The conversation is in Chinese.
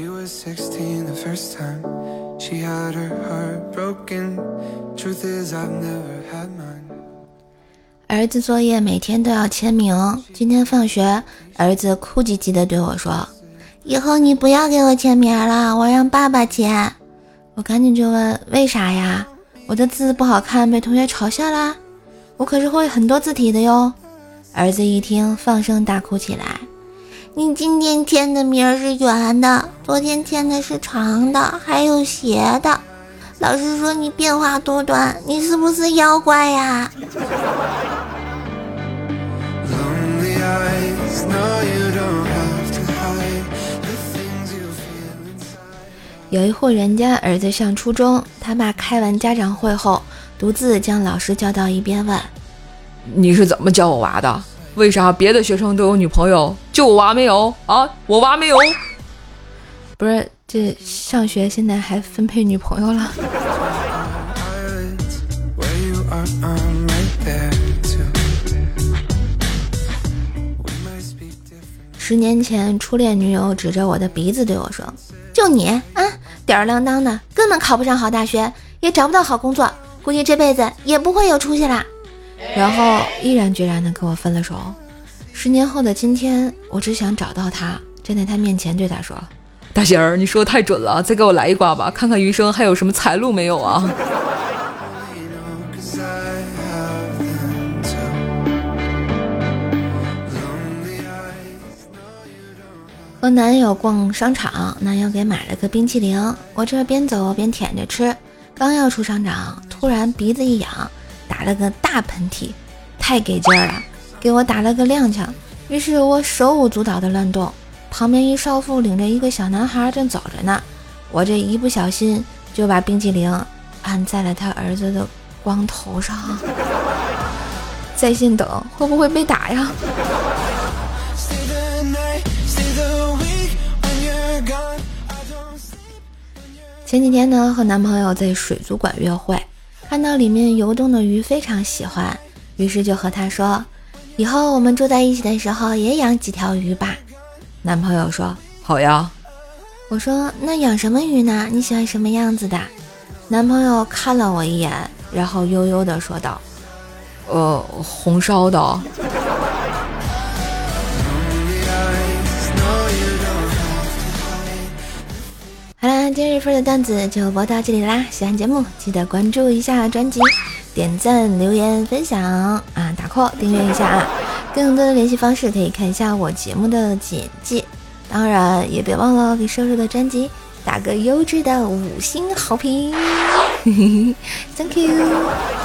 She was 16 the first time she had her heart broken. Truth is, I've never had mine. 儿子作业每天都要签名。今天放学，儿子哭唧唧的对我说：“以后你不要给我签名了，我让爸爸签。”我赶紧就问：“为啥呀？我的字不好看，被同学嘲笑啦？我可是会很多字体的哟。”儿子一听，放声大哭起来：“你今天签的名是圆的，昨天签的是长的，还有斜的。老师说你变化多端，你是不是妖怪呀？”有一户人家儿子上初中，他爸开完家长会后，独自将老师叫到一边问：“你是怎么教我娃的？为啥别的学生都有女朋友，就我娃没有啊？我娃没有？不是这上学现在还分配女朋友了？”十年前，初恋女友指着我的鼻子对我说：“就你啊，吊儿郎当的，根本考不上好大学，也找不到好工作，估计这辈子也不会有出息啦。”然后毅然决然的跟我分了手。十年后的今天，我只想找到他，站在他面前对他说：“大仙儿，你说的太准了，再给我来一卦吧，看看余生还有什么财路没有啊？”和男友逛商场，男友给买了个冰淇淋，我这边走边舔着吃。刚要出商场，突然鼻子一痒，打了个大喷嚏，太给劲了，给我打了个踉跄。于是我手舞足蹈的乱动，旁边一少妇领着一个小男孩正走着呢，我这一不小心就把冰淇淋按在了他儿子的光头上。在线等，会不会被打呀？前几天呢，和男朋友在水族馆约会，看到里面游动的鱼非常喜欢，于是就和他说：“以后我们住在一起的时候也养几条鱼吧。”男朋友说：“好呀。”我说：“那养什么鱼呢？你喜欢什么样子的？”男朋友看了我一眼，然后悠悠的说道：“呃，红烧的。”好啦，今日份的段子就播到这里啦！喜欢节目记得关注一下专辑，点赞、留言、分享啊，打 call 订阅一下啊！更多的联系方式可以看一下我节目的简介，当然也别忘了给瘦瘦的专辑打个优质的五星好评，Thank you。